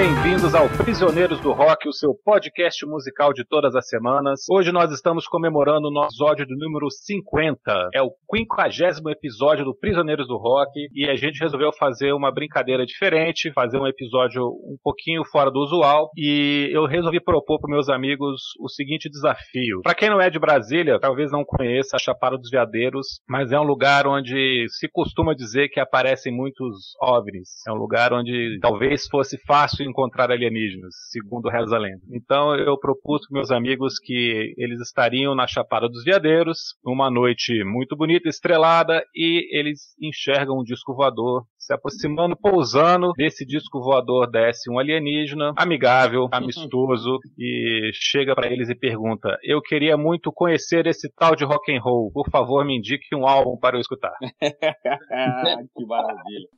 Bem-vindos ao Prisioneiros do Rock, o seu podcast musical de todas as semanas. Hoje nós estamos comemorando o nosso episódio do número 50. É o 50 episódio do Prisioneiros do Rock e a gente resolveu fazer uma brincadeira diferente, fazer um episódio um pouquinho fora do usual e eu resolvi propor para meus amigos o seguinte desafio. Para quem não é de Brasília, talvez não conheça a Chapada dos Veadeiros, mas é um lugar onde se costuma dizer que aparecem muitos OVNIs. É um lugar onde talvez fosse fácil encontrar alienígenas, segundo reza lenda. Então eu propus para meus amigos que eles estariam na Chapada dos Veadeiros, numa noite muito bonita, estrelada, e eles enxergam um disco voador se aproximando, pousando. Desse disco voador desce um alienígena, amigável, amistoso, e chega para eles e pergunta: Eu queria muito conhecer esse tal de rock and roll. Por favor, me indique um álbum para eu escutar. que maravilha.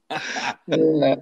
É,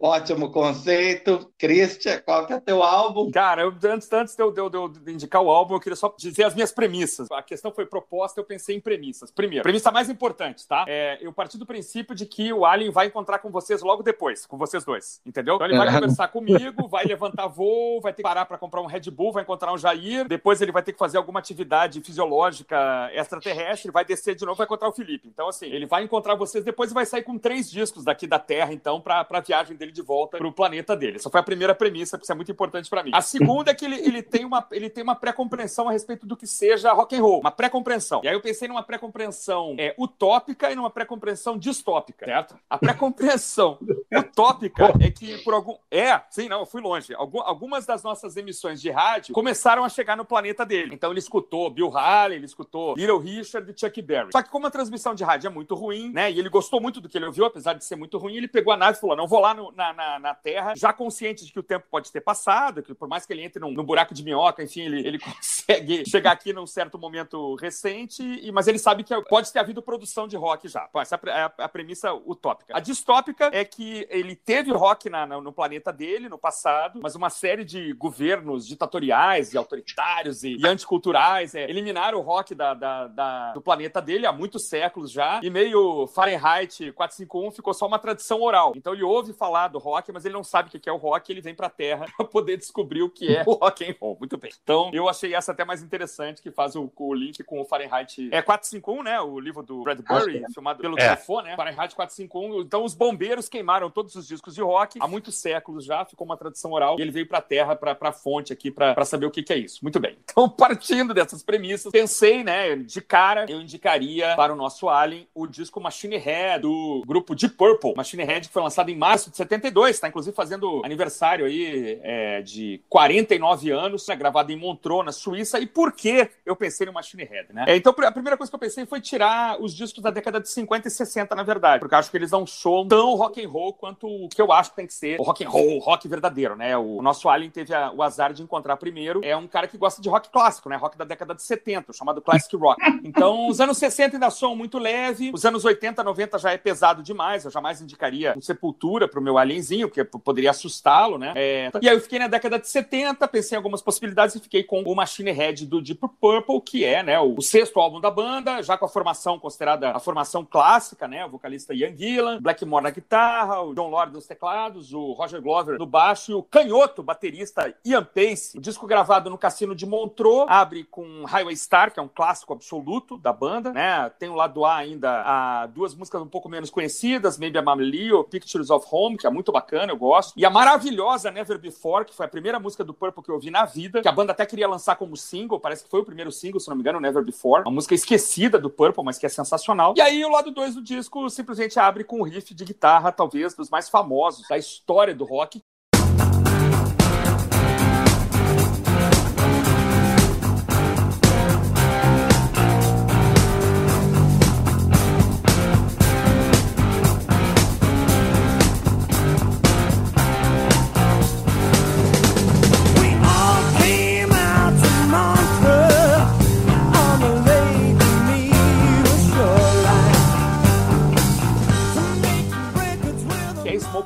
ótimo conceito. Christian, qual que é teu álbum? Cara, eu, antes, antes de, eu, de, eu, de, indicar o álbum, eu queria só dizer as minhas premissas. A questão foi proposta, eu pensei em premissas. Primeiro, premissa mais importante, tá? É, eu parti do princípio de que o Alien vai encontrar com vocês logo depois, com vocês dois, entendeu? Então ele vai conversar comigo, vai levantar voo, vai ter que parar para comprar um Red Bull, vai encontrar um Jair, depois ele vai ter que fazer alguma atividade fisiológica extraterrestre, vai descer de novo, vai encontrar o Felipe. Então, assim, ele vai encontrar vocês depois e vai sair com três discos daqui da Terra, então, pra, pra viagem dele de volta pro planeta dele. Essa foi a primeira premissa, porque isso é muito importante para mim. A segunda é que ele, ele tem uma, ele tem uma pré-compreensão a respeito do que seja rock and roll, uma pré-compreensão. E aí eu pensei numa pré-compreensão é, utópica e numa pré-compreensão distópica, certo? A pressão utópica é que por algum... É, sim, não, eu fui longe. Algum, algumas das nossas emissões de rádio começaram a chegar no planeta dele. Então ele escutou Bill Haley, ele escutou Little Richard e Chuck Berry. Só que como a transmissão de rádio é muito ruim, né, e ele gostou muito do que ele ouviu, apesar de ser muito ruim, ele pegou a nave e falou, não, vou lá no, na, na, na, Terra, já consciente de que o tempo pode ter passado, que por mais que ele entre num, num buraco de minhoca, enfim, ele, ele consegue chegar aqui num certo momento recente, e, mas ele sabe que pode ter havido produção de rock já. Essa é a, a, a premissa utópica. A distópica é que ele teve rock na, no planeta dele, no passado, mas uma série de governos ditatoriais e autoritários e, e anticulturais é, eliminaram o rock da, da, da, do planeta dele há muitos séculos já, e meio Fahrenheit 451 ficou só uma tradição oral. Então ele ouve falar do rock, mas ele não sabe o que é o rock, ele vem pra Terra para poder descobrir o que é o rock and roll. Muito bem. Então eu achei essa até mais interessante, que faz o, o link com o Fahrenheit é 451, né? O livro do Bradbury, é. filmado pelo é. né? Fahrenheit 451. Então os bombeiros queimaram todos os discos de rock há muitos séculos já, ficou uma tradição oral, e ele veio pra Terra, pra, pra fonte aqui, pra, pra saber o que, que é isso. Muito bem. Então, partindo dessas premissas, pensei, né, de cara, eu indicaria para o nosso Alien o disco Machine Head, do grupo Deep Purple. Machine Head que foi lançado em março de 72, tá inclusive fazendo aniversário aí é, de 49 anos, né, gravado em Montreux, na Suíça. E por que eu pensei no Machine Head, né? É, então, a primeira coisa que eu pensei foi tirar os discos da década de 50 e 60, na verdade, porque acho que eles um show tão rock and roll quanto o que eu acho que tem que ser o rock and roll, o rock verdadeiro, né? O nosso Alien teve a, o azar de encontrar primeiro. É um cara que gosta de rock clássico, né? Rock da década de 70, chamado classic rock. Então, os anos 60 ainda são muito leve, os anos 80, 90 já é pesado demais. Eu jamais indicaria um Sepultura pro meu alienzinho, porque poderia assustá-lo, né? É... E aí eu fiquei na década de 70, pensei em algumas possibilidades e fiquei com o Machine Head do Deep Purple, que é, né, o, sexto álbum da banda, já com a formação considerada a formação clássica, né? O vocalista Ian Gillan, Blackmore na guitarra, o John Lord nos teclados, o Roger Glover no baixo e o canhoto baterista Ian Pace. O disco gravado no Cassino de Montreux abre com Highway Star, que é um clássico absoluto da banda, né? Tem o lado A ainda a duas músicas um pouco menos conhecidas, Maybe I'm Leo, Pictures of Home, que é muito bacana, eu gosto. E a maravilhosa Never Before, que foi a primeira música do Purple que eu ouvi na vida, que a banda até queria lançar como single, parece que foi o primeiro single, se não me engano, Never Before. Uma música esquecida do Purple, mas que é sensacional. E aí o lado 2 do disco simplesmente abre com um riff de guitarra, talvez dos mais famosos da história do rock,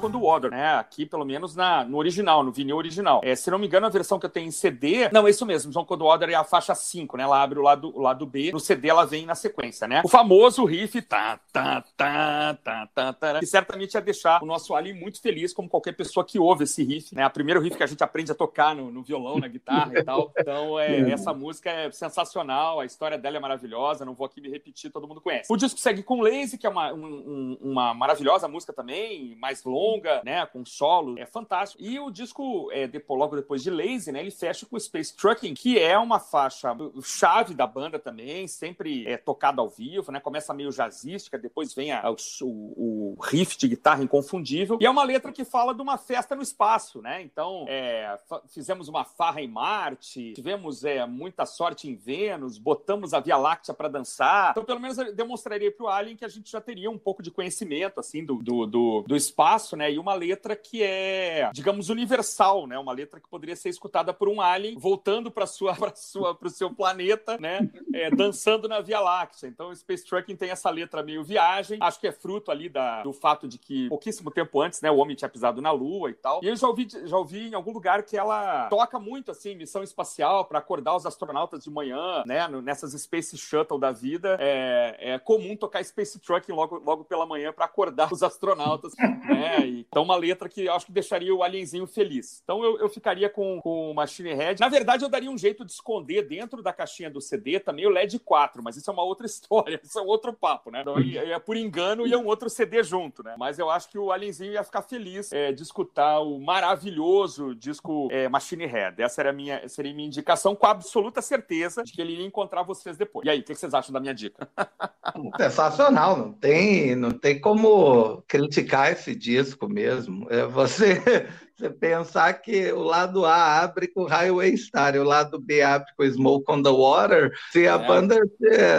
quando o né? Aqui, pelo menos na, no original, no vinil original. É, se não me engano, a versão que eu tenho em CD. Não, é isso mesmo. John Cold Water é a faixa 5, né? Ela abre o lado, o lado B. No CD ela vem na sequência, né? O famoso riff. Tá, tá, tá, tá, tá, tá, né, que certamente ia deixar o nosso Ali muito feliz, como qualquer pessoa que ouve esse riff, né? O primeiro riff que a gente aprende a tocar no, no violão, na guitarra e tal. Então, é, é. essa música é sensacional. A história dela é maravilhosa. Não vou aqui me repetir, todo mundo conhece. O disco segue com Lazy, que é uma, um, uma maravilhosa música também, mais longa né? Com solo, é fantástico. E o disco, é, depois, logo depois de Lazy, né? Ele fecha com Space Trucking, que é uma faixa chave da banda também, sempre é tocada ao vivo, né? Começa meio jazzística, depois vem a, o, o, riff de guitarra inconfundível. E é uma letra que fala de uma festa no espaço, né? Então, é, fizemos uma farra em Marte, tivemos é, muita sorte em Vênus, botamos a Via Láctea para dançar. Então, pelo menos demonstraria para o Alien que a gente já teria um pouco de conhecimento, assim, do, do, do, do espaço, né? E uma letra que é, digamos, universal, né? Uma letra que poderia ser escutada por um alien voltando para sua, para sua, para o seu planeta, né? É, dançando na Via Láctea. Então, Space Trucking tem essa letra meio viagem. Acho que é fruto ali da, do fato de que pouquíssimo tempo antes, né? O homem tinha pisado na Lua e tal. E eu já ouvi, já ouvi em algum lugar que ela toca muito assim, missão espacial para acordar os astronautas de manhã, né? Nessas Space Shuttle da vida, é, é comum tocar Space Trucking logo, logo pela manhã para acordar os astronautas, né? Então uma letra que acho que deixaria o alienzinho feliz. Então eu, eu ficaria com, o Machine Head. Na verdade, eu daria um jeito de esconder dentro da caixinha do CD também o LED 4, mas isso é uma outra história, isso é um outro papo, né? Então, é por engano ia um outro CD junto, né? Mas eu acho que o alienzinho ia ficar feliz é, de escutar o maravilhoso disco é, Machine Head. Essa era minha, seria minha indicação com absoluta certeza de que ele iria encontrar vocês depois. E aí, o que vocês acham da minha dica? Sensacional, não tem, não tem como criticar esse disco mesmo. É você você pensar que o lado A abre com Highway Star e o lado B abre com Smoke on the Water, se a é. banda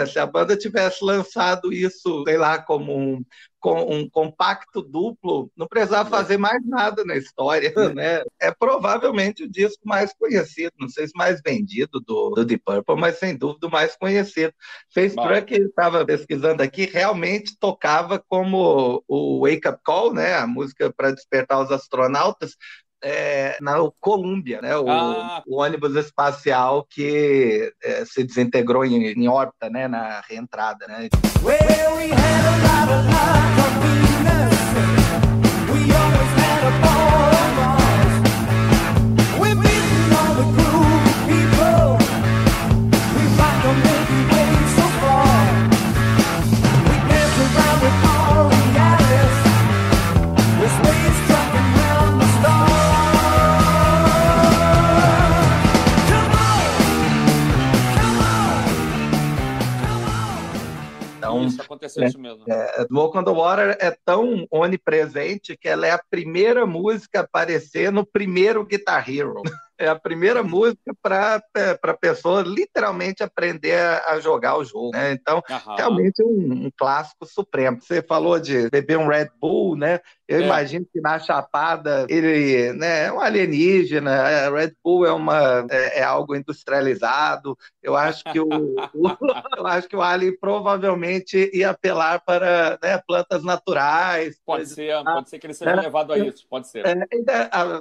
se a banda tivesse lançado isso, sei lá, como um um compacto duplo, não precisava fazer mais nada na história, né? É provavelmente o disco mais conhecido, não sei se mais vendido do, do Deep Purple, mas sem dúvida o mais conhecido. Face Truck, estava pesquisando aqui, realmente tocava como o Wake Up Call, né? A música para despertar os astronautas, é, na Colômbia, né? O, ah. o, ônibus espacial que é, se desintegrou em, em, órbita, né? Na reentrada, né? aconteceu é, isso mesmo. É, Walk on the Water é tão onipresente que ela é a primeira música a aparecer no primeiro Guitar Hero. É a primeira música para a pessoa literalmente aprender a, jogar o jogo. Né? Então, uhum. realmente um, um, clássico supremo. Você falou de beber um Red Bull, né? Eu é. imagino que na Chapada ele né, é um alienígena, é, Red Bull é, uma, é, é algo industrializado. Eu acho que o, o, eu acho que o Alien provavelmente ia apelar para né, plantas naturais. Pode ser, pode ser que ele seja né? levado a isso, pode ser. É,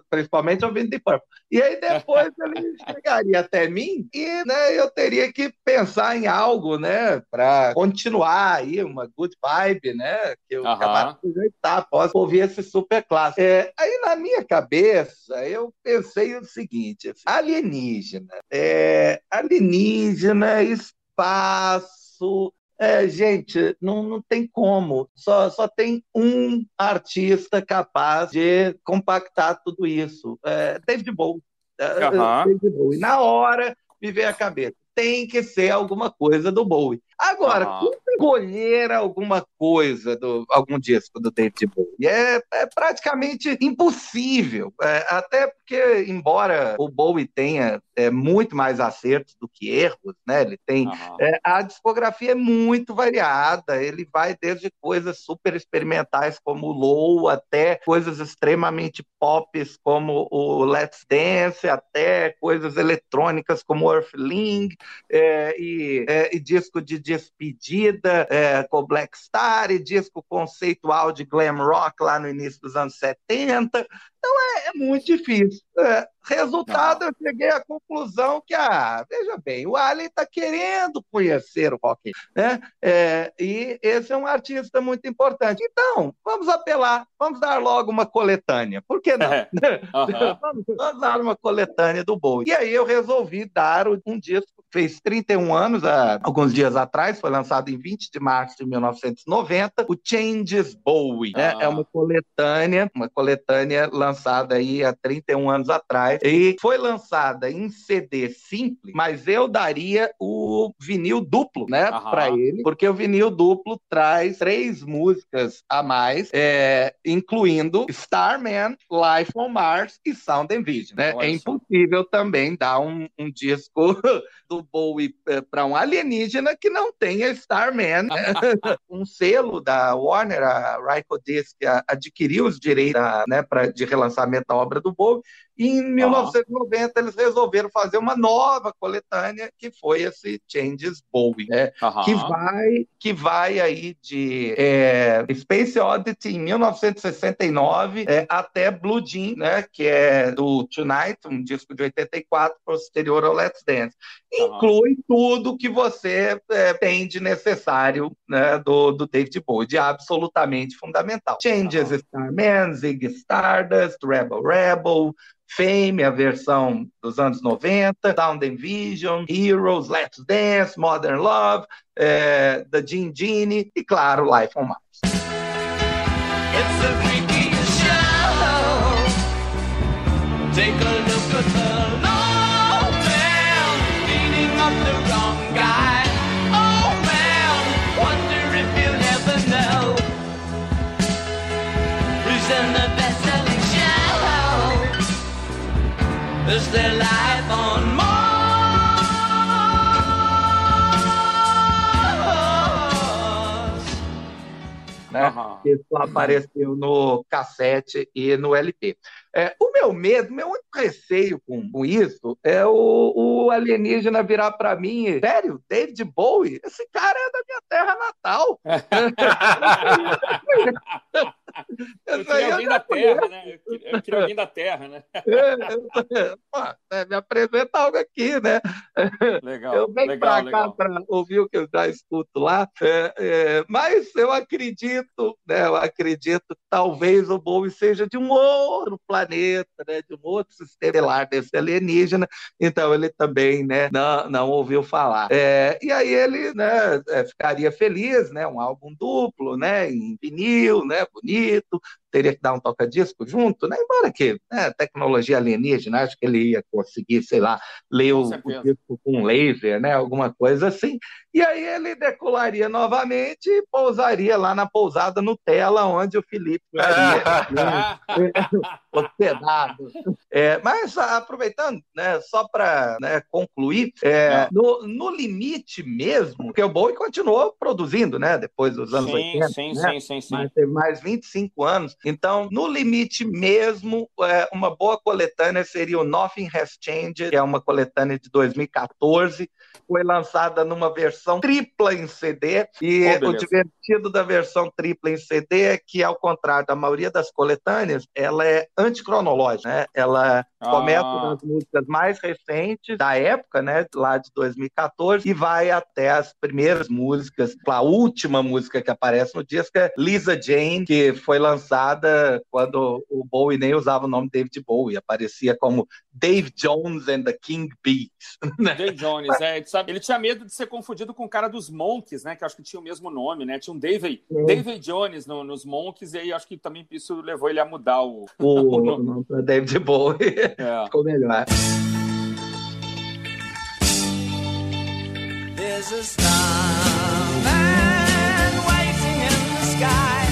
principalmente ouvindo de Purple. E aí depois ele chegaria até mim e né, eu teria que pensar em algo, né, para continuar aí uma good vibe, né, que eu acabasse de ajeitar após ouvir esse super clássico. É, aí na minha cabeça eu pensei o seguinte: assim, alienígena, é, alienígena, espaço, é, gente, não, não tem como. Só, só tem um artista capaz de compactar tudo isso. É, David Bowie. Uhum. E na hora me veio a cabeça, tem que ser alguma coisa do Bowie. Agora, uhum. como escolher alguma coisa, do, algum disco do David Bowie? É, é praticamente impossível. É, até porque, embora o Bowie tenha é, muito mais acertos do que erros, né? Ele tem. Uhum. É, a discografia é muito variada, ele vai desde coisas super experimentais como o Low, até coisas extremamente pop como o Let's Dance, até coisas eletrônicas como Earthling, é, e, é, e, disco de despedida é, com Black Star, e disco conceitual de glam rock lá no início dos anos 70. Então é, é muito difícil. É, resultado, Não. eu cheguei à conclusão que, ah, veja bem, o Ali está querendo conhecer o rock, né? É, e esse é um artista muito importante. Então, vamos apelar, vamos dar logo uma coletânea. Por que não? Uhum. vamos, vamos, dar uma coletânea do Bowie. E aí eu resolvi dar um disco, fez 31 anos, há alguns dias atrás, foi lançado em 20 de março de 1990, o Changes Bowie. Né? É uma coletânea, uma coletânea lançada aí há 31 anos atrás, e foi lançada em CD simples, mas eu daria o vinil duplo, né, para ele, porque o vinil duplo traz três músicas a mais, é, incluindo Starman, Life on Mars e Sound and Vision. Né? É impossível também dar um, um disco do Bowie é, para um alienígena que não tenha Starman. Né? um selo da Warner, a Ryko Disc, adquiriu os direitos né, pra, de relançamento da obra do Bowie e em 1990 eles resolveram fazer uma nova coletânea que foi esse Changes Bowie, né? que vai que vai aí de é, Space Oddity em 1969 é, até Blue Jean, né? Que é do Tonight, um disco de 84 posterior ao Let's Dance. Inclui tudo que você é, tem de necessário né, do, do David Bowie, de absolutamente fundamental. Changes Starman, Zig Stardust, Rebel Rebel, Fame, a versão dos anos 90, Sound and Vision, Heroes, Let's Dance, Modern Love, é, The Gene Genie e, claro, Life on Mars. Take a look at the the wrong guy. Is their life on Mars. Né? Uhum. Isso apareceu no cassete e no LP. É, o meu medo, meu único receio com, com isso é o, o alienígena virar para mim, sério, David Bowie, esse cara é da minha terra natal. Eu queria alguém da Terra, né? Eu queria, eu queria alguém da Terra, né? É, pô, é, me apresenta algo aqui, né? Legal. Eu venho para cá para ouvir o que eu já escuto lá, é, é, mas eu acredito, né? Eu acredito que talvez o Bowie seja de um outro planeta, né? De um outro sistema estelar desse alienígena, então ele também, né? Não, não ouviu falar. É, e aí ele, né? É, ficaria feliz, né? Um álbum duplo, né? Em vinil, né? Bonito bonito, teria que dar um toca-disco junto, né? Embora que né, tecnologia alienígena, acho que ele ia conseguir, sei lá, ler o, o, disco com um laser, né? Alguma coisa assim. E aí ele decolaria novamente e pousaria lá na pousada Nutella, onde o Felipe estaria hospedado. É, mas aproveitando, né, só para né, concluir, é, no, no, limite mesmo, porque o Bowie continuou produzindo, né? Depois dos anos sim, 80. Sim, né? sim, sim, sim. Mas teve mais 25 anos. Então, no limite mesmo, é, uma boa coletânea seria o Nothing Has Changed, que é uma coletânea de 2014, foi lançada numa versão tripla em CD, e oh, o divertido da versão tripla em CD é que, ao contrário da maioria das coletâneas, ela é anticronológica, né? Ela ah. começa nas músicas mais recentes da época, né, lá de 2014, e vai até as primeiras músicas, a última música que aparece no disco é Lisa Jane, que foi lançada quando o Bowie nem usava o nome David Bowie, aparecia como Dave Jones and the King Bees. Né? Dave Jones, é, sabe, ele tinha medo de ser confundido com o cara dos Monks, né, que acho que tinha o mesmo nome, né, tinha um David, David Jones no, nos Monks, e aí acho que também isso levou ele a mudar o... O, o nome David Bowie é. ficou melhor. There's a starman waiting in the sky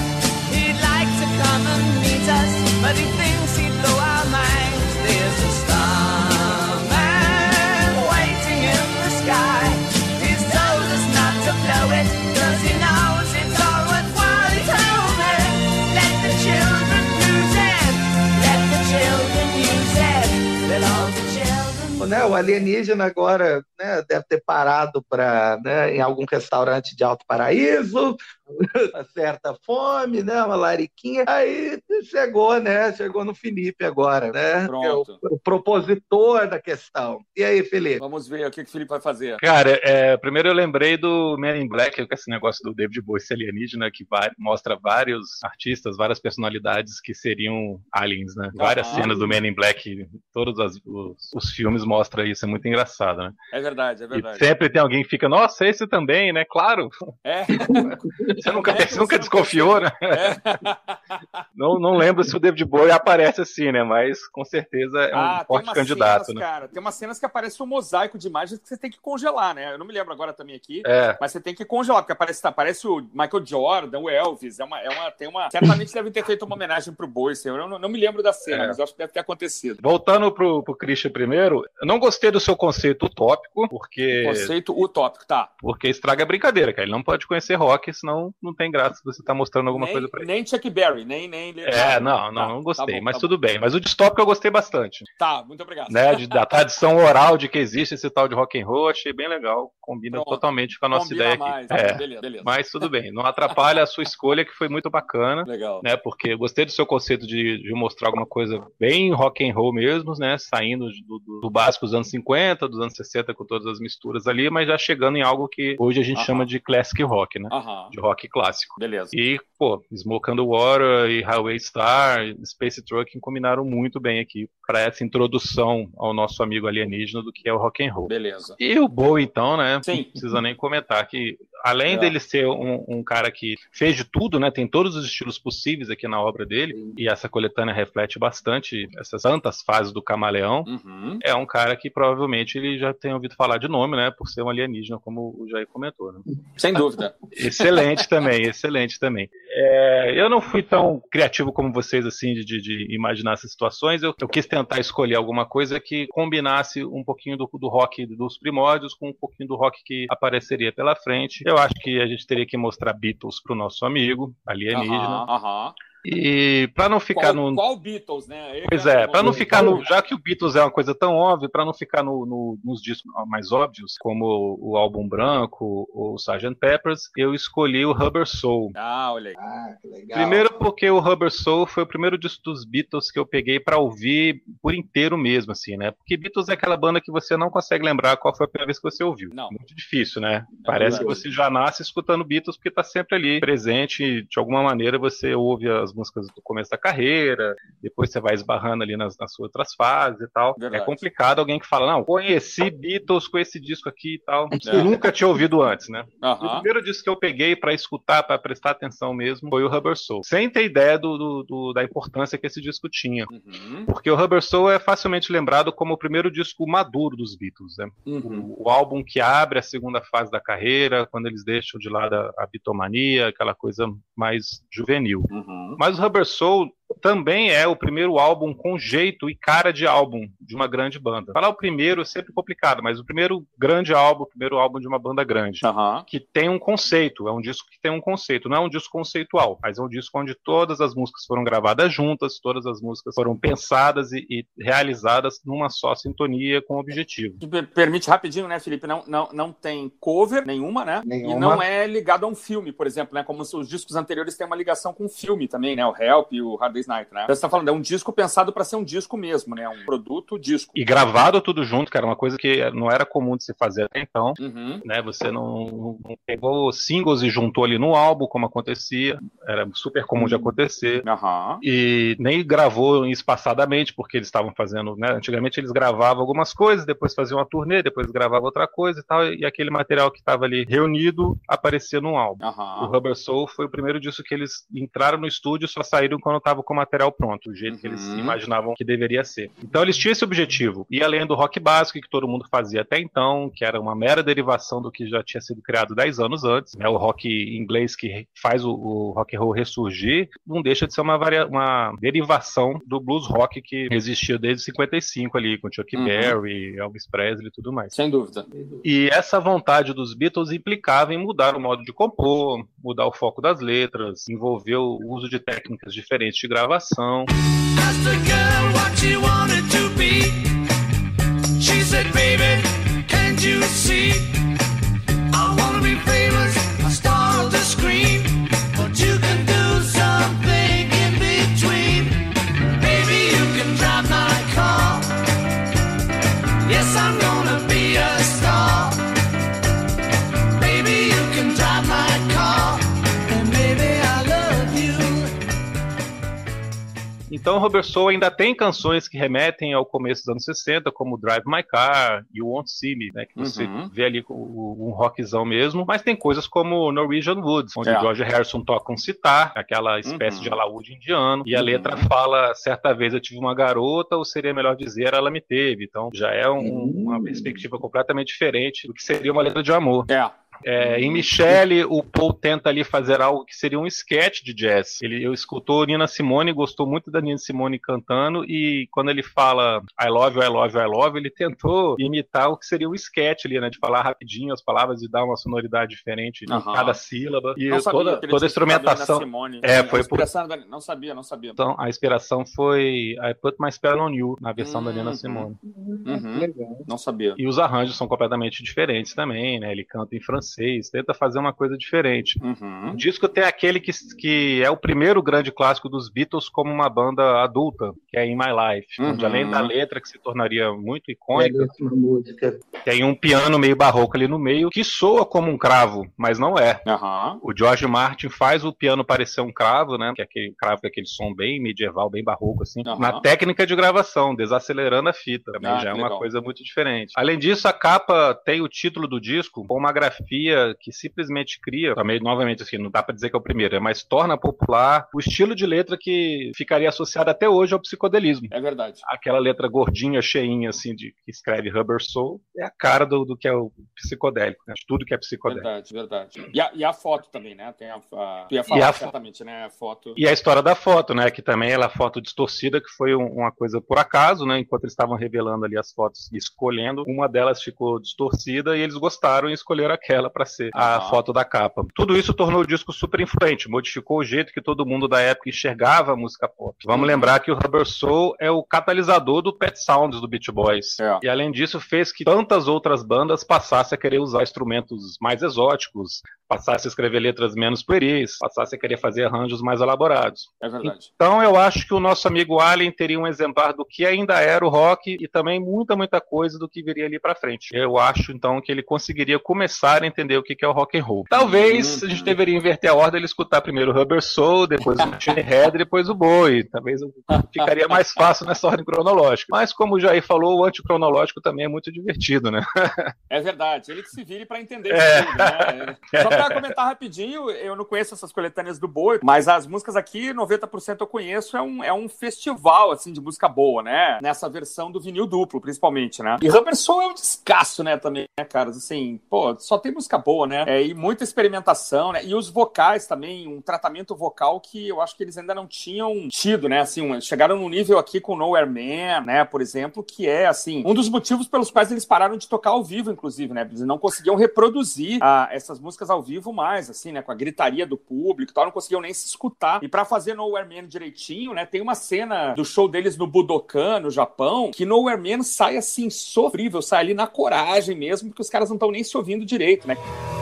né, o alienígena agora né, deve ter parado para né, em algum restaurante de Alto Paraíso, uma certa fome, né? Uma lariquinha. Aí chegou, né? Chegou no Felipe agora, né? Pronto. É o, o, propositor da questão. E aí, Felipe? Vamos ver o que, que o Felipe vai fazer. Cara, é, primeiro eu lembrei do Man in Black, com esse negócio do David Bowie alienígena, que vai, mostra vários artistas, várias personalidades que seriam aliens, né? Várias cenas do Man in Black, todos as, os, os, filmes mostram isso, é muito engraçado, né? É verdade, é verdade. E sempre tem alguém que fica, nossa, esse também, né? Claro. É. Você nunca, é, você nunca desconfiou, né? É. Não, não lembro se o David Bowie aparece assim, né? Mas com certeza é um ah, forte candidato, cenas, né? Cara, tem umas cenas que aparece um mosaico de imagens que você tem que congelar, né? Eu não me lembro agora também aqui, é. mas você tem que congelar, porque aparece, aparece o Michael Jordan, o Elvis, é uma, é uma, tem uma... Certamente devem ter feito uma homenagem pro Bowie, eu não, não me lembro da cena, é. mas acho que deve ter acontecido. Voltando pro, pro Christian primeiro, eu não gostei do seu conceito utópico, porque... Conceito utópico, tá. Porque estraga a brincadeira, cara. Ele não pode conhecer rock, senão não tem graça você tá mostrando alguma nem, coisa pra ele. Nem Chuck Berry, nem... nem... É, não, não, tá, não gostei, tá bom, mas tá tudo bom. bem. Mas o distópico eu gostei bastante. Tá, muito obrigado. Né, de, da tradição oral de que existe esse tal de rock and roll, achei bem legal, combina Pronto. totalmente com a nossa ideia mais, aqui. É, beleza, beleza. Mas tudo bem, não atrapalha a sua escolha, que foi muito bacana. Legal. Né, porque eu gostei do seu conceito de, de mostrar alguma coisa bem rock and roll mesmo, né, saindo do, do, do, básico dos anos 50, dos anos 60, com todas as misturas ali, mas já chegando em algo que hoje a gente chama de classic rock, né? De rock clássico. Beleza. E, pô, Smoke the Water e Highway Star, Space Trucking combinaram muito bem aqui para essa introdução ao nosso amigo alienígena do que é o rock and roll. Beleza. E o Bowie, então, né? Sim. Não precisa nem comentar que, além é. dele ser um, um, cara que fez de tudo, né? Tem todos os estilos possíveis aqui na obra dele, Sim. e essa coletânea reflete bastante essas tantas fases do camaleão. Uhum. É um cara que provavelmente ele já tem ouvido falar de nome, né? Por ser um alienígena, como o Jair comentou. Né? Sem dúvida. excelente também, excelente também. É, eu não fui tão criativo como vocês, assim, de, de imaginar essas situações. Eu, eu, quis tentar escolher alguma coisa que combinasse um pouquinho do, do, rock dos primórdios com um pouquinho do rock que apareceria pela frente. Eu acho que a gente teria que mostrar Beatles pro nosso amigo alienígena. Aham, aham. E para não ficar qual, no. Qual Beatles, né? pois é, para não ficar no. Já que o Beatles é uma coisa tão óbvia, para não ficar no, no, nos discos mais óbvios, como o álbum branco ou o Sgt. Peppers, eu escolhi o Rubber Soul. Ah, olha aí. Ah, que legal. Primeiro porque o Rubber Soul foi o primeiro disco dos Beatles que eu peguei para ouvir por inteiro mesmo, assim, né? Porque Beatles é aquela banda que você não consegue lembrar qual foi a primeira vez que você ouviu. Não. Muito difícil, né? É Parece verdade. que você já nasce escutando Beatles porque tá sempre ali presente, de alguma maneira você ouve as músicas do começo da carreira, depois você vai esbarrando ali nas, nas suas outras fases e tal. É Verdade. É complicado alguém que fala, não, conheci Beatles com esse disco aqui e tal. É. Nunca tinha ouvido antes, né? Uhum. O primeiro disco que eu peguei para escutar, para prestar atenção mesmo, foi o Rubber Soul. Sem ter ideia do, do, do da importância que esse disco tinha. Uhum. Porque o Rubber Soul é facilmente lembrado como o primeiro disco maduro dos Beatles, né? Uhum. O, o, álbum que abre a segunda fase da carreira, quando eles deixam de lado a, a bitomania, aquela coisa mais juvenil. Uhum. Mas o Rubber Soul também é o primeiro álbum com jeito e cara de álbum de uma grande banda. Falar o primeiro é sempre complicado, mas o primeiro grande álbum, o primeiro álbum de uma banda grande, uhum. que tem um conceito, é um disco que tem um conceito, não é um disco conceitual, mas é um disco onde todas as músicas foram gravadas juntas, todas as músicas foram pensadas e, e realizadas numa só sintonia com objetivo. Permite rapidinho, né, Felipe? Não, não, não tem cover nenhuma, né? Nenhuma. E não é ligado a um filme, por exemplo, né? Como os discos anteriores têm uma ligação com um filme também, né? O Help e o Hard Night, né? Então você tá falando, é um disco pensado para ser um disco mesmo, né? Um produto disco. E gravado tudo junto, cara, uma coisa que não era comum de se fazer até então, uhum. né? Você não, não, pegou singles e juntou ali no álbum, como acontecia, era super comum uhum. de acontecer. Uhum. E nem gravou espaçadamente, porque eles estavam fazendo, né? Antigamente eles gravavam algumas coisas, depois faziam uma turnê, depois gravavam outra coisa e tal, e aquele material que estava ali reunido aparecia no álbum. O Rubber Soul foi o primeiro disco que eles entraram no estúdio, só saíram quando estava com o material pronto, do jeito uhum. que eles uhum. imaginavam que deveria ser. Então eles tinham esse objetivo. E além do rock básico que todo mundo fazia até então, que era uma mera derivação do que já tinha sido criado 10 anos antes, né, o rock inglês que faz o, o rock and roll ressurgir, não deixa de ser uma, varia uma derivação do blues rock que existia desde 55 ali, com Chuck uhum. Berry, Elvis Presley e tudo mais. Sem dúvida. E essa vontade dos Beatles implicava em mudar o modo de compor, mudar o foco das letras, envolveu o uso de técnicas diferentes de gravação. She said, Baby, can't you see? Então, Rubber Soul ainda tem canções que remetem ao começo dos anos 60, como Drive My Car, You Won't See Me, né, que você uhum. vê ali um rockzão mesmo, mas tem coisas como Norwegian Woods, onde é. George Harrison toca um citar, aquela espécie uhum. de alaúde indiano, e a uhum. letra fala, certa vez eu tive uma garota, ou seria melhor dizer, ela me teve. Então, já é um, uma uhum. perspectiva completamente diferente do que seria uma letra de amor. É. É, em Michelle, o Paul tenta ali fazer algo que seria um sketch de jazz. Ele escutou Nina Simone, gostou muito da Nina Simone cantando, e quando ele fala I love you, I love you, I love ele tentou imitar o que seria um sketch ali, né? De falar rapidinho as palavras e dar uma sonoridade diferente em cada sílaba. E toda, toda a instrumentação. Simone, é, foi por. Não sabia, não sabia. Então, a inspiração foi I Put My Spell on You, na versão da Nina uhum. Simone. Uhum. Não sabia. E os arranjos são completamente diferentes também, né? Ele canta em francês francês, tenta fazer uma coisa diferente. Uhum. O disco tem aquele que, que é o primeiro grande clássico dos Beatles como uma banda adulta, que é In My Life, uhum. onde além da letra que se tornaria muito icônica, tem um piano meio barroco ali no meio que soa como um cravo, mas não é. Uhum. O George Martin faz o piano parecer um cravo, né? Que é aquele cravo com aquele som bem medieval, bem barroco assim, na técnica de gravação, desacelerando a fita. Também ah, já é uma legal. coisa muito diferente. Além disso, a capa tem o título do disco com uma grafia que simplesmente cria, também novamente assim, não dá para dizer que é o primeiro, mas torna popular o estilo de letra que ficaria associado até hoje ao psicodelismo. É verdade. Aquela letra gordinha, cheinha, assim, de que escreve Rubber Soul, é a cara do, do que é o psicodélico, né? De tudo que é psicodélico. Verdade, verdade. E a, e a foto também, né? Tem a, a... Tu ia falar, certamente, né? A foto. E a história da foto, né? Que também ela é foto distorcida, que foi um, uma coisa por acaso, né? Enquanto eles estavam revelando ali as fotos e escolhendo, uma delas ficou distorcida e eles gostaram e escolheram aquela ela para ser a foto da capa. Tudo isso tornou o disco super influente, modificou o jeito que todo mundo da época enxergava a música pop. Vamos uhum. lembrar que o Rubber Soul é o catalisador do Pet Sounds do Beach Boys. É. E além disso, fez que tantas outras bandas passassem a querer usar instrumentos mais exóticos, passasse a escrever letras menos pueris, passasse a querer fazer arranjos mais elaborados. É verdade. Então eu acho que o nosso amigo Allen teria um exemplar do que ainda era o rock e também muita, muita coisa do que viria ali para frente. Eu acho então que ele conseguiria começar a entender o que é o rock and roll. Talvez a gente deveria inverter a ordem e escutar primeiro o Rubber Soul, depois o Machine Head, depois o Bowie. Talvez ficaria mais fácil nessa ordem cronológica. Mas como o Jair falou, o anticronológico também é muito divertido, né? É verdade. Ele que se vire para entender é. tudo, né? Só para comentar rapidinho, eu não conheço essas coletâneas do Boi, mas as músicas aqui, 90% eu conheço, é um, é um festival, assim, de música boa, né? Nessa versão do vinil duplo, principalmente, né? E Rubber Soul é um descasso, né, também, né, caras? Assim, pô, só tem música boa, né? É, e muita experimentação, né? E os vocais também, um tratamento vocal que eu acho que eles ainda não tinham tido, né? Assim, chegaram num nível aqui com Nowhere Man, né, por exemplo, que é, assim, um dos motivos pelos quais eles pararam de tocar ao vivo, inclusive, né? Eles não conseguiam reproduzir ah, essas músicas ao vivo mais, assim, né? Com a gritaria do público e tal, não conseguiam nem se escutar. E para fazer Nowhere Man direitinho, né? Tem uma cena do show deles no Budokan, no Japão, que Nowhere Man sai assim, sofrível, sai ali na coragem mesmo, porque os caras não estão nem se ouvindo direito, né? Bye.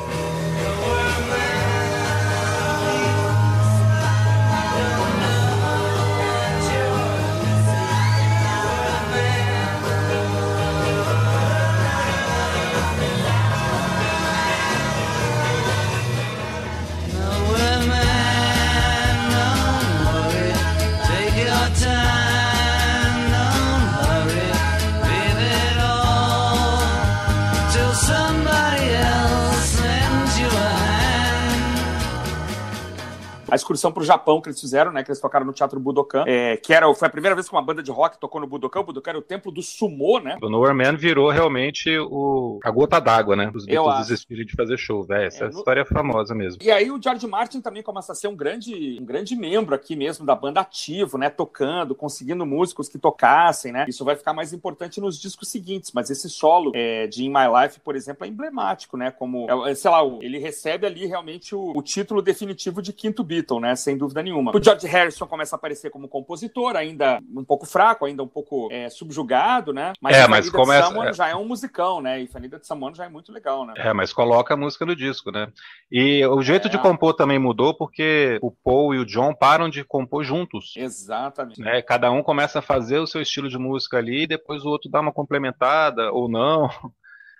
A excursão pro Japão que eles fizeram, né? Que eles tocaram no Teatro Budokan, é, que era, foi a primeira vez que uma banda de rock tocou no Budokan. O Budokan era o templo do sumô, né? O Nowhere Man virou realmente o, a gota d'água, né? Os Beatles desistiram de fazer show, velho. Essa é, no... história é famosa mesmo. E aí o George Martin também começa a ser um grande, um grande membro aqui mesmo da banda ativo, né? Tocando, conseguindo músicos que tocassem, né? Isso vai ficar mais importante nos discos seguintes, mas esse solo é, de In My Life, por exemplo, é emblemático, né? Como, é, sei lá, ele recebe ali realmente o, o título definitivo de quinto Beatle Beatle, né? Sem dúvida nenhuma. O George Harrison começa a aparecer como compositor, ainda um pouco fraco, ainda um pouco é, subjugado, né? Mas, é, mas começa... Someone é... já é um musicão, né? E Fanida de Someone já é muito legal, né? É, mas coloca a música no disco, né? E o jeito é... de compor também mudou porque o Paul e o John param de compor juntos. Exatamente. Né? Cada um começa a fazer o seu estilo de música ali e depois o outro dá uma complementada ou não.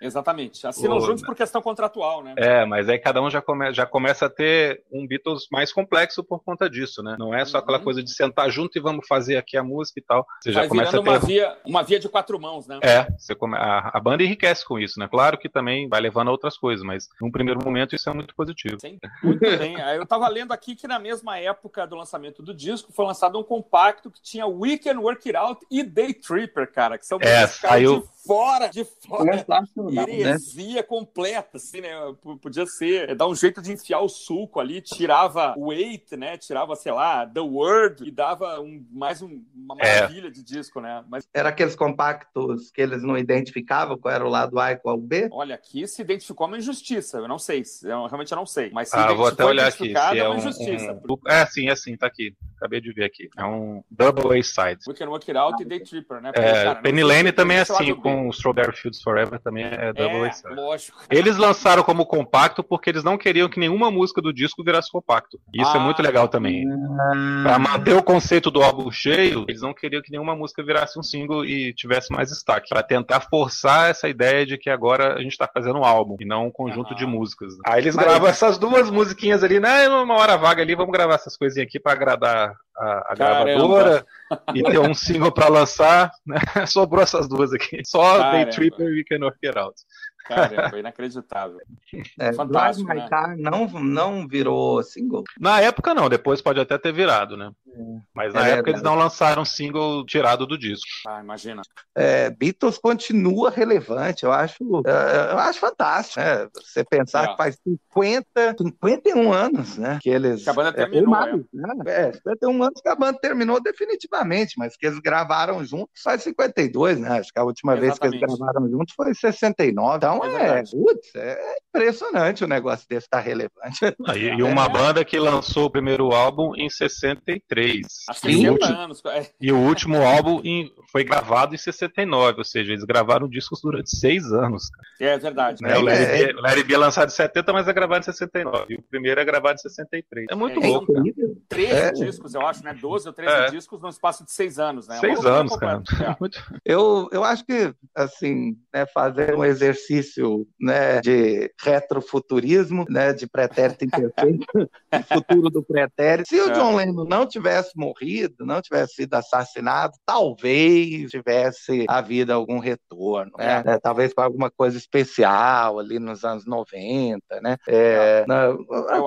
Exatamente. Assinam Pô, juntos por questão contratual, né? É, mas aí cada um já, come, já começa a ter um Beatles mais complexo por conta disso, né? Não é só aquela uhum. coisa de sentar junto e vamos fazer aqui a música e tal. Você Vai já começa a ter... uma via, uma via de quatro mãos, né? É, você come... a, a banda enriquece com isso, né? Claro que também vai levando a outras coisas, mas num primeiro momento isso é muito positivo. Sim, muito bem. Eu tava lendo aqui que na mesma época do lançamento do disco foi lançado um compacto que tinha Weekend Work It Out e Day Tripper, cara, que são é, saiu... de fora, de fora. Heresia né? completa, assim, né? Podia ser, dar um jeito de enfiar o suco ali, tirava o weight, né? Tirava, sei lá, the word e dava um, mais um, uma é. maravilha é. de disco, né? Mas... Era aqueles compactos que eles não identificavam qual era o lado A e qual o B? Olha, aqui se identificou uma injustiça, eu não sei, eu realmente não sei, mas se ah, vou até olhar aqui, se é, uma um, injustiça. Um... É, sim, é sim, tá aqui. Acabei de ver aqui. É um Double A-Side. We Can Work It Out e Day Tripper, né? Porque, é, cara, Penny Lane também é assim, com Strawberry Fields Forever também é Double é, lógico. Eles lançaram como compacto porque eles não queriam que nenhuma música do disco virasse compacto. Isso é ah, é muito legal também. Ah. Pra manter o conceito do álbum cheio, eles não queriam que nenhuma música virasse um single e tivesse mais destaque. Pra tentar forçar essa ideia de que agora a gente tá fazendo um álbum e não um conjunto ah. de músicas. Aí eles Mas... gravam essas duas musiquinhas ali, né? Uma hora vaga ali, vamos gravar essas coisinhas aqui pra agradar a, a gravadora e ter um single para lançar, né? Sobrou essas duas aqui. Só Caramba. Day Tripper e Weekend Work It Out. Caramba, inacreditável. É, Fantástico, né? My Car não, não virou single? Na época não, depois pode até ter virado, né? Mas na é, época eles não lançaram single tirado do disco. Ah, imagina. É, Beatles continua relevante, eu acho, é, eu acho fantástico, né? Você pensar é. que faz 50, 51 anos, né? Que eles. Que a banda é, terminou. Mais, né? É, 51 anos que a banda terminou definitivamente, mas que eles gravaram juntos faz 52, né? Acho que a última Exatamente. vez que eles gravaram juntos foi em 69. Então é, putz, é impressionante o negócio desse estar relevante. Ah, e, e, uma banda que lançou o primeiro álbum em 63. 63. Há 60 anos. É. E o último álbum em, foi gravado em 69, ou seja, eles gravaram discos durante seis anos. É verdade. Né? O Larry, é. B é lançado em 70, mas é gravado em 69. E o primeiro é gravado em 63. É muito é, louco. 13 é. discos, eu acho, né? 12 ou 13 é. discos no espaço de seis anos, né? Seis anos, cara. Eu, eu acho que, assim, né, fazer um exercício né, de retrofuturismo, né, de pretérito imperfeito, futuro do pretérito. Se o John Lennon não tivesse tivesse morrido, não tivesse sido assassinado, talvez tivesse havido algum retorno, né? É. Talvez para alguma coisa especial ali nos anos 90, né? É, na,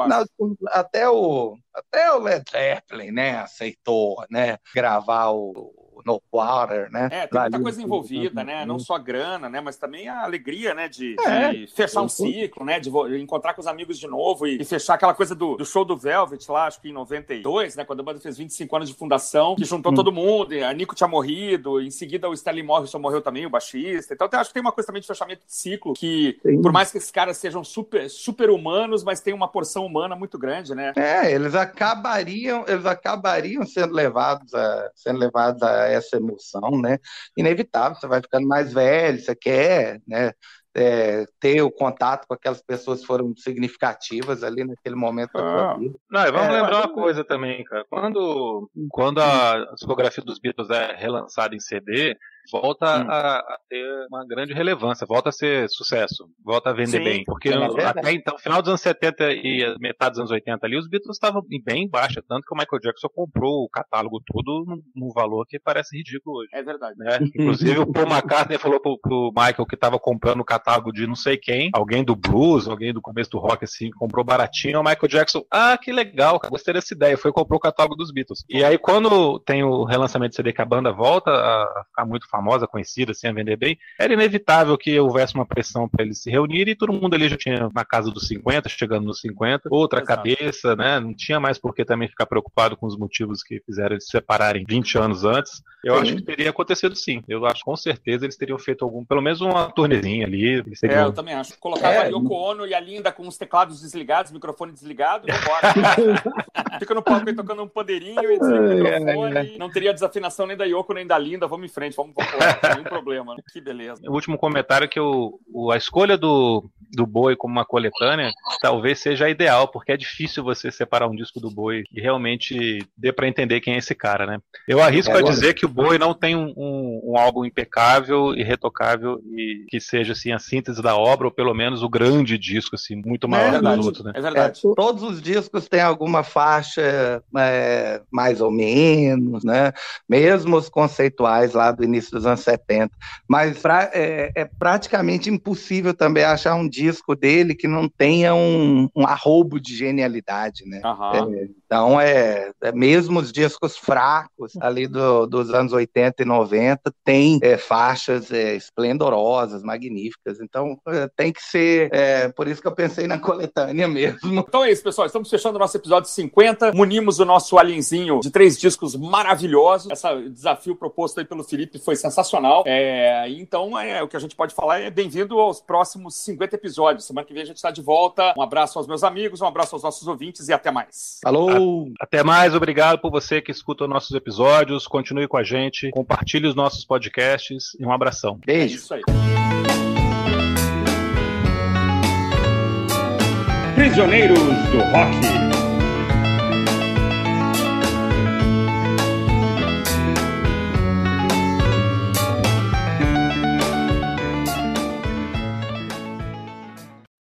na, até o até o Led Zeppelin, né, aceitou, né, gravar o no water, né? É, tem muita coisa envolvida, né? Não só grana, né? Mas também a alegria, né? De, é, de fechar um ciclo, né? De encontrar com os amigos de novo e, e, fechar aquela coisa do, do show do Velvet lá, acho que em 92, né? Quando a banda fez 25 anos de fundação, que juntou hum. todo mundo. A Nico tinha morrido, em seguida o Stanley Morrison morreu também, o baixista. Então eu acho que tem uma coisa também de fechamento de ciclo que, Sim. por mais que esses caras sejam super, super humanos, mas tem uma porção humana muito grande, né? É, eles acabariam, eles acabariam sendo levados a, sendo levados a essa emoção, né? Inevitável, você vai ficando mais velho, você quer, né? É, ter o contato com aquelas pessoas que foram significativas ali naquele momento ah, da sua vida. Não, vamos é, lembrar uma coisa também, cara. Quando, quando a discografia dos Beatles é relançada em CD, volta a, a, ter uma grande relevância, volta a ser sucesso, volta a vender Sim, bem. Porque é até então, final dos anos 70 e metade dos anos 80 ali, os Beatles estavam bem baixa, tanto que o Michael Jackson comprou o catálogo todo num, valor que parece ridículo hoje. É verdade. Né? Inclusive o Paul McCartney falou pro, pro Michael que estava comprando o catálogo de não sei quem, alguém do blues, alguém do começo do rock assim, comprou baratinho, o Michael Jackson, ah, que legal, gostei dessa ideia, foi comprou o catálogo dos Beatles. E aí quando tem o relançamento de CD que a banda volta a ficar muito famosa, conhecida, assim, a vender bem, era inevitável que houvesse uma pressão para eles se reunirem e todo mundo ali já tinha na casa dos 50, chegando nos 50, outra Exato. cabeça, né? Não tinha mais por que também ficar preocupado com os motivos que fizeram eles se separarem 20 anos antes. Eu sim. acho que teria acontecido sim. Eu acho com certeza eles teriam feito algum, pelo menos uma turnezinha ali. Teriam... É, eu também acho. Colocava é. a Yoko Ono e a Linda com os teclados desligados, microfone desligado, vambora. Fica no palco aí tocando um pandeirinho e desliga o microfone. É, é. Não teria desafinação nem da Yoko nem da Linda. Vamos em frente, vamos, vamos nenhum problema. Né? Que beleza. O último comentário é que o, o, a escolha do do Boi como uma coletânea, talvez seja ideal, porque é difícil você separar um disco do Boi e realmente dê para entender quem é esse cara, né? Eu arrisco é, a dizer que o Boi não tem um, um, um, álbum impecável e retocável e que seja assim a síntese da obra, ou pelo menos o grande disco, assim, muito maior é do que outro, né? É verdade. É, todos os discos têm alguma faixa é, mais ou menos, né? Mesmo os conceituais lá do início dos anos 70. Mas pra, é, é praticamente impossível também achar um disco dele que não tenha um, um arrobo de genialidade, né? Uhum. É, então, é, é, mesmo os discos fracos ali do, dos anos 80 e 90 tem é, faixas é, esplendorosas, magníficas. Então, é, tem que ser, é, por isso que eu pensei na coletânea mesmo. Então é isso, pessoal. Estamos fechando o nosso episódio 50. Munimos o nosso alienzinho de três discos maravilhosos. Esse desafio proposto aí pelo Felipe foi sensacional. Então, é, o que a gente pode falar é bem-vindo aos próximos 50 episódios. Semana que vem a gente está de volta. Um abraço aos meus amigos, um abraço aos nossos ouvintes e até mais. Falou! Até mais, obrigado por você que escuta nossos episódios. Continue com a gente, compartilhe os nossos podcasts e um abração. Beijo. É isso aí. Prisioneiros do Rock.